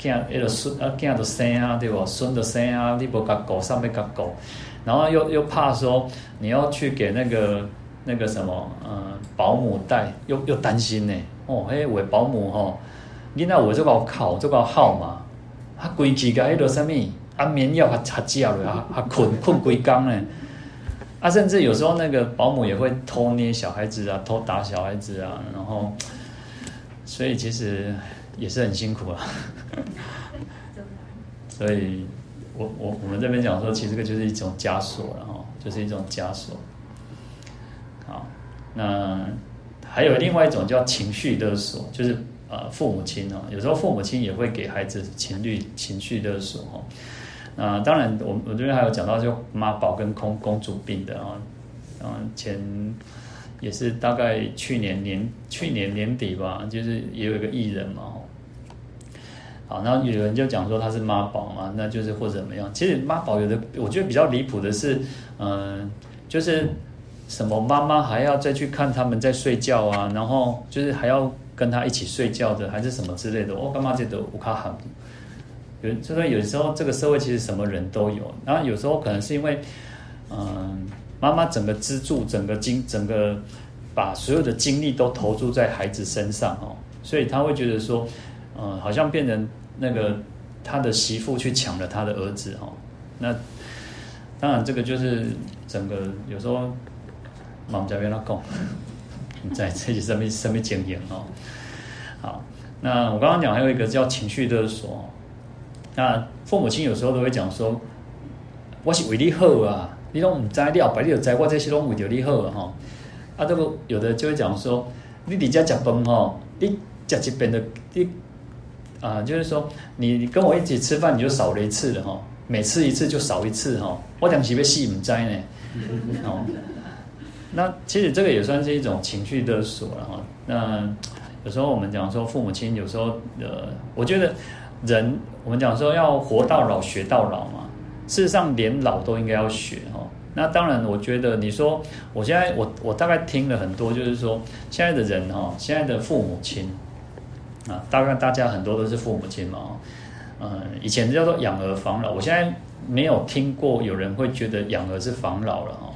囝迄个孙啊，囝都生啊，对不？孙都生啊，你无甲顾，啥物甲顾？然后又又怕说你要去给那个那个什么，呃，保姆带，又又担心呢。哦，迄位保姆吼，囡仔我这个考，这个号码，啊，规矩甲迄个啥物安眠药还还食了，啊啊困困规工呢。啊，甚至有时候那个保姆也会偷捏小孩子啊，偷打小孩子啊，然后。所以其实也是很辛苦啊，所以我我我们这边讲说，其实这个就是一种枷锁了哈，就是一种枷锁。好，那还有另外一种叫情绪勒索，就是呃父母亲哦，有时候父母亲也会给孩子情绪情绪勒索哈。那当然，我我这边还有讲到就妈宝跟公公主病的啊，嗯前。也是大概去年年去年年底吧，就是也有一个艺人嘛，好，然后有人就讲说他是妈宝嘛，那就是或者怎么样。其实妈宝有的，我觉得比较离谱的是，嗯、就是什么妈妈还要再去看他们在睡觉啊，然后就是还要跟他一起睡觉的，还是什么之类的。我干嘛觉得我卡很？有就说有时候这个社会其实什么人都有，然后有时候可能是因为，嗯、妈妈整个资助，整个精，整个把所有的精力都投注在孩子身上哦，所以他会觉得说，嗯，好像变成那个他的媳妇去抢了他的儿子哦。那当然，这个就是整个有时候忙家边那讲，在这些什么什么经验哦。好，那我刚刚讲还有一个叫情绪勒索，那父母亲有时候都会讲说，我是为你好啊。你拢唔知了，白你就知，我这些拢为着你好哈。啊，这个有的就会讲说，你伫家食饭吼，你食一遍的，你啊，就是说你跟我一起吃饭，你就少了一次了哈。每次一次就少一次哈。我讲是要死唔知呢。哦，那其实这个也算是一种情绪勒索了哈。那有时候我们讲说父母亲有时候呃，我觉得人我们讲说要活到老学到老嘛。事实上，连老都应该要学哈。那当然，我觉得你说，我现在我我大概听了很多，就是说现在的人哈，现在的父母亲啊，大概大家很多都是父母亲嘛。嗯，以前叫做养儿防老，我现在没有听过有人会觉得养儿是防老了哈。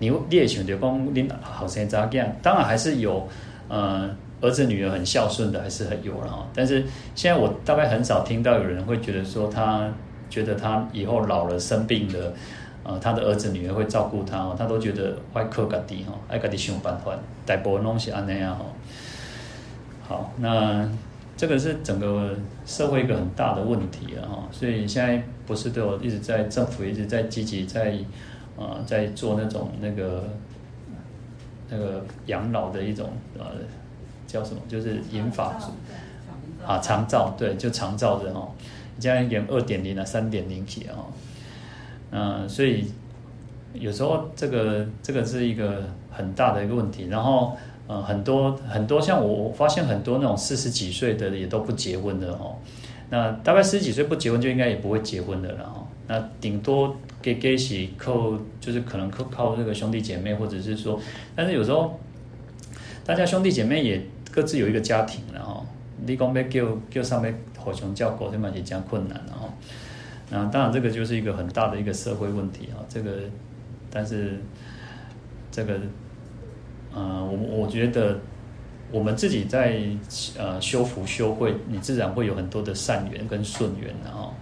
你列举的光你好生咋样？当然还是有，呃，儿子女儿很孝顺的，还是很有了哈。但是现在我大概很少听到有人会觉得说他。觉得他以后老了生病了，呃，他的儿子女儿会照顾他哦，他都觉得会靠家己哈，爱家己想办法，大部分拢是安尼啊哈。好，那这个是整个社会一个很大的问题啊哈，所以现在不是都有一直在政府一直在积极在呃在做那种那个那个养老的一种呃叫什么，就是银发族啊长照对，就长照的哈。加一点二点零啊，三点零起啊，嗯，所以有时候这个这个是一个很大的一个问题。然后，嗯，很多很多像我，我发现很多那种四十几岁的也都不结婚的哦。那大概四十几岁不结婚，就应该也不会结婚的了哦。那顶多给给起靠，就是可能靠靠这个兄弟姐妹，或者是说，但是有时候大家兄弟姐妹也各自有一个家庭了哈。你讲被叫叫上面。火熊叫狗，这嘛也将困难了哈。那当然，这个就是一个很大的一个社会问题啊。这个，但是这个，呃，我我觉得我们自己在呃修福修会，你自然会有很多的善缘跟顺缘的哈。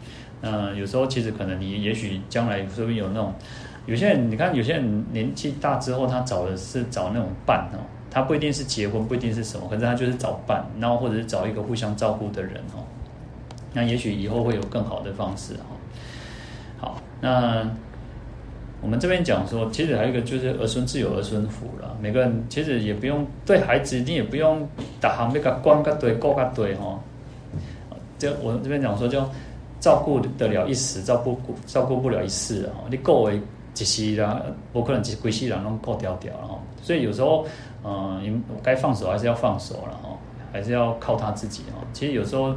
嗯有时候其实可能你也许将来说不定有那种，有些人你看有些人年纪大之后，他找的是找那种伴哦，他不一定是结婚，不一定是什么，可是他就是找伴，然后或者是找一个互相照顾的人哦。那也许以后会有更好的方式哈。好，那我们这边讲说，其实还有一个就是儿孙自有儿孙福了。每个人其实也不用对孩子，你也不用打行那个关个对、过个对哈。就我这边讲说，就照顾得了一时，照顾照顾不了一世啊。你够为一世啦，不可能几几世人拢够掉掉了哈。所以有时候，嗯，你该放手还是要放手了哈，还是要靠他自己哦。其实有时候，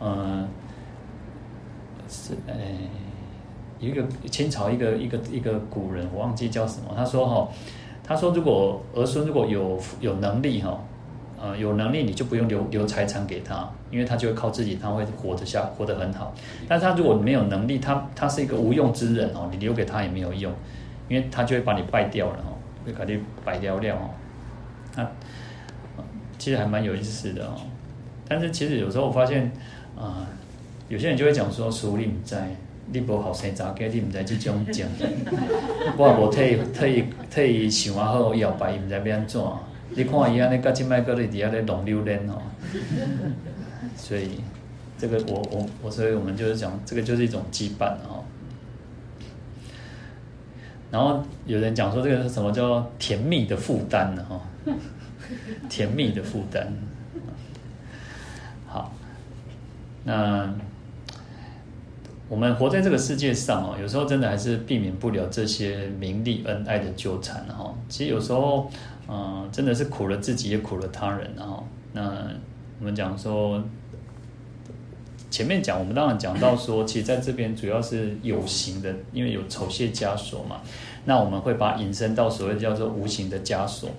嗯，是诶。一个清朝一个一个一个古人，我忘记叫什么。他说：“哈，他说如果儿孙如果有有能力哈，呃，有能力你就不用留留财产给他，因为他就会靠自己，他会活得下，活得很好。但是他如果没有能力，他他是一个无用之人哦，你留给他也没有用，因为他就会把你败掉了哦，会把你败掉掉哦。那其实还蛮有意思的哦。但是其实有时候我发现啊、有些人就会讲说，属灵在。”你无好生查囝，你毋知即种情。我也无替伊替伊替伊想啊好，摇摆伊毋知要安怎。你看伊安尼，甲即摆搁咧伫遐咧弄榴莲吼。所以，这个我我我，所以我们就是讲，这个就是一种羁绊哦。然后有人讲说，这个是什么叫甜蜜的负担呢？哦，甜蜜的负担。好，那。我们活在这个世界上哦，有时候真的还是避免不了这些名利恩爱的纠缠哈。其实有时候，嗯，真的是苦了自己，也苦了他人哈。那我们讲说，前面讲，我们当然讲到说，其实在这边主要是有形的，因为有酬谢枷锁嘛。那我们会把引申到所谓叫做无形的枷锁。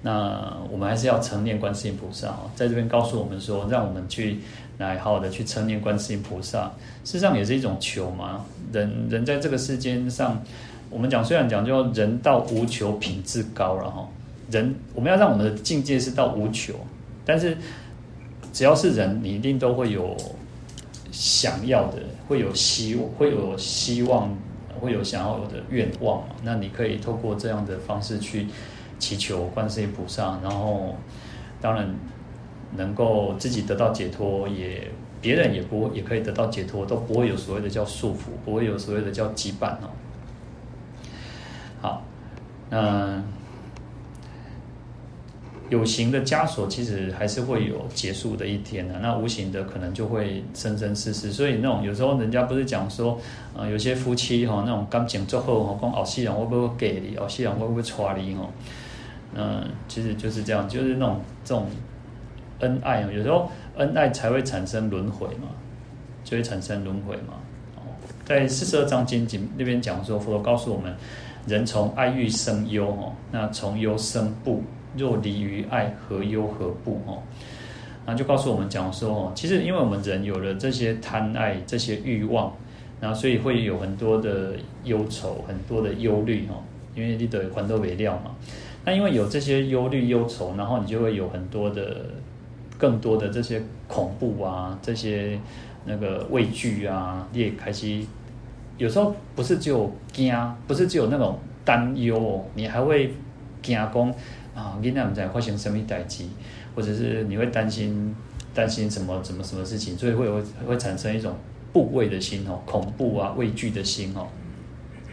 那我们还是要称念观世音菩萨哦，在这边告诉我们说，让我们去。来好好的去称念观世音菩萨，事实上也是一种求嘛。人人在这个世间上，我们讲虽然讲叫人到无求品质高了哈，人我们要让我们的境界是到无求，但是只要是人，你一定都会有想要的，会有希望会有希望，会有想要的愿望嘛。那你可以透过这样的方式去祈求观世音菩萨，然后当然。能够自己得到解脱，也别人也不也可以得到解脱，都不会有所谓的叫束缚，不会有所谓的叫羁绊哦。好，那有形的枷锁其实还是会有结束的一天的，那无形的可能就会生生世世。所以那种有时候人家不是讲说，呃，有些夫妻哈，那种感情最后哈，讲后世人会不会给你，后世人会不会娶你哦？嗯，其实就是这样，就是那种这种。恩爱有时候恩爱才会产生轮回嘛，就会产生轮回嘛。哦在四十二章经经那边讲说，佛陀告诉我们，人从爱欲生忧哦，那从忧生怖，若离于爱，何忧何怖哦？那就告诉我们讲说哦，其实因为我们人有了这些贪爱、这些欲望，那所以会有很多的忧愁、很多的忧虑哦，因为你得还都为料嘛。那因为有这些忧虑、忧愁，然后你就会有很多的。更多的这些恐怖啊，这些那个畏惧啊，你也开始有时候不是只有惊，不是只有那种担忧哦，你还会惊讲啊，你那在发生什么代志，或者是你会担心担心什么什么什么事情，所以会会会产生一种怖畏的心哦，恐怖啊畏惧的心哦。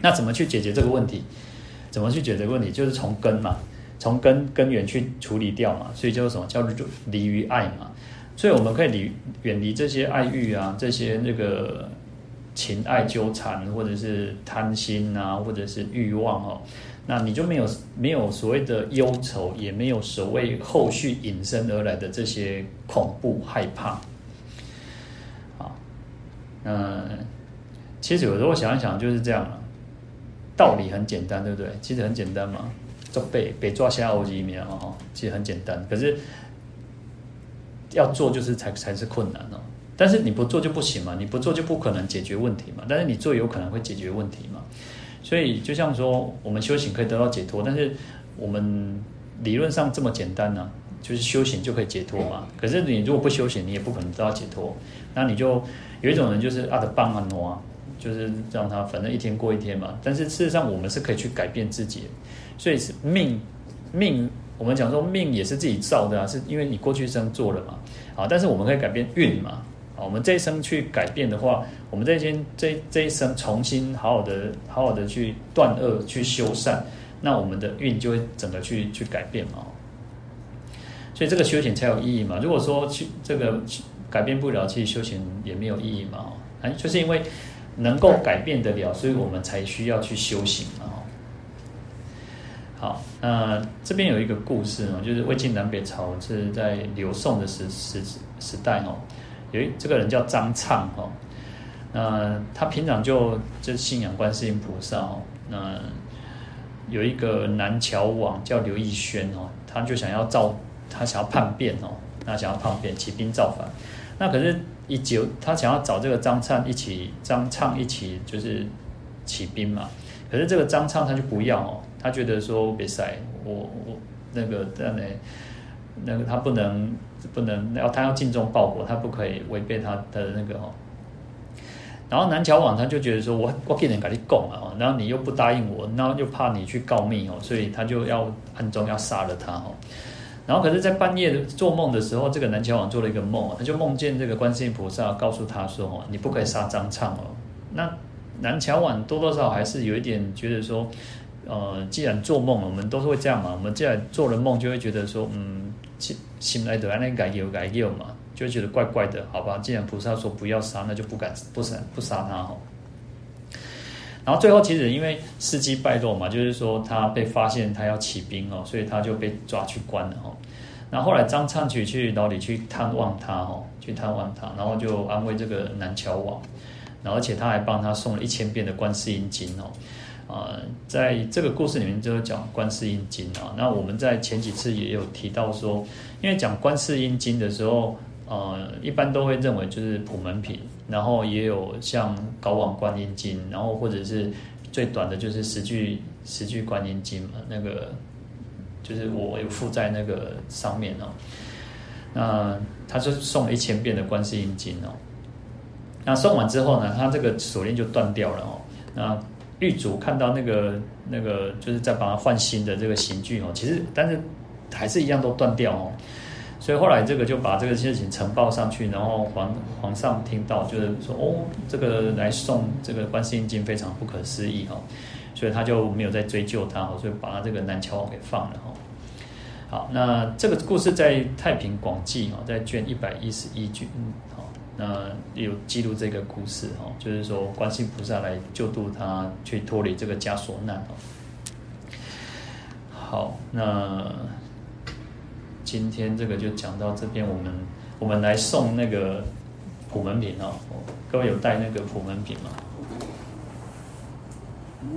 那怎么去解决这个问题？怎么去解决这个问题？就是从根嘛。从根根源去处理掉嘛，所以叫什么叫做离于爱嘛，所以我们可以离远离这些爱欲啊，这些那个情爱纠缠，或者是贪心啊，或者是欲望哦，那你就没有没有所谓的忧愁，也没有所谓后续引申而来的这些恐怖害怕。啊，嗯，其实有时候想一想就是这样，道理很简单，对不对？其实很简单嘛。做被被抓下欧几秒哦，其实很简单，可是要做就是才才是困难哦。但是你不做就不行嘛，你不做就不可能解决问题嘛。但是你做有可能会解决问题嘛。所以就像说，我们修行可以得到解脱，但是我们理论上这么简单呢、就是修行就可以解脱嘛。可是你如果不修行，你也不可能得到解脱。那你就有一种人就是阿德邦阿诺，就是让他反正一天过一天嘛。但是事实上，我们是可以去改变自己。所以是命，命我们讲说命也是自己造的啊，是因为你过去生做了嘛，啊，但是我们可以改变运嘛，啊，我们这一生去改变的话，我们这一生这这一生重新好好的好好的去断恶去修善，那我们的运就会整个去去改变嘛。所以这个修行才有意义嘛。如果说去这个改变不了，其实修行也没有意义嘛。啊，就是因为能够改变得了，所以我们才需要去修行嘛。好，那这边有一个故事哦，就是魏晋南北朝是在刘宋的时时时代哦，有一这个人叫张畅哦，那他平常就就信仰观世音菩萨哦，那有一个南桥王叫刘义轩哦，他就想要造。他想要叛变哦，那想要叛变起兵造反，那可是一九他想要找这个张灿一起，张畅一起就是起兵嘛。可是这个张畅他就不要哦，他觉得说别塞，我我那个这样的那个他不能不能要他要尽忠报国，他不可以违背他的那个哦。然后南桥王他就觉得说我我给人跟你讲啊，然后你又不答应我，然后又怕你去告密哦，所以他就要暗中要杀了他哦。然后可是，在半夜做梦的时候，这个南桥王做了一个梦，他就梦见这个观世音菩萨告诉他说：“哦，你不可以杀张畅哦。”那南桥王多多少少还是有一点觉得说：“呃，既然做梦，我们都是会这样嘛。我们既然做了梦，就会觉得说，嗯，醒来的那该有该有嘛，就会觉得怪怪的，好吧？既然菩萨说不要杀，那就不敢不杀不杀他哈。”然后最后其实因为事机败露嘛，就是说他被发现他要起兵哦，所以他就被抓去关了哦。然后后来张昌举去牢里去探望他哦，去探望他，然后就安慰这个南桥王，然后而且他还帮他送了一千遍的观世音经哦。啊，在这个故事里面就是讲观世音经啊。那我们在前几次也有提到说，因为讲观世音经的时候。呃，一般都会认为就是普门品，然后也有像高王观音经，然后或者是最短的就是十句十句观音经嘛，那个就是我有附在那个上面哦。那他就送了一千遍的观世音经哦。那送完之后呢，他这个锁链就断掉了哦。那狱卒看到那个那个就是在帮他换新的这个刑具哦，其实但是还是一样都断掉哦。所以后来这个就把这个事情呈报上去，然后皇皇上听到就是说哦，这个来送这个观世音经非常不可思议哈，所以他就没有再追究他，所以把他这个南桥王给放了哈。好，那这个故事在《太平广记》哈，在卷一百一十一卷，好，那有记录这个故事哈，就是说观世音菩萨来救度他，去脱离这个枷锁难哦。好，那。今天这个就讲到这边，我们我们来送那个普门品哦，各位有带那个普门品吗？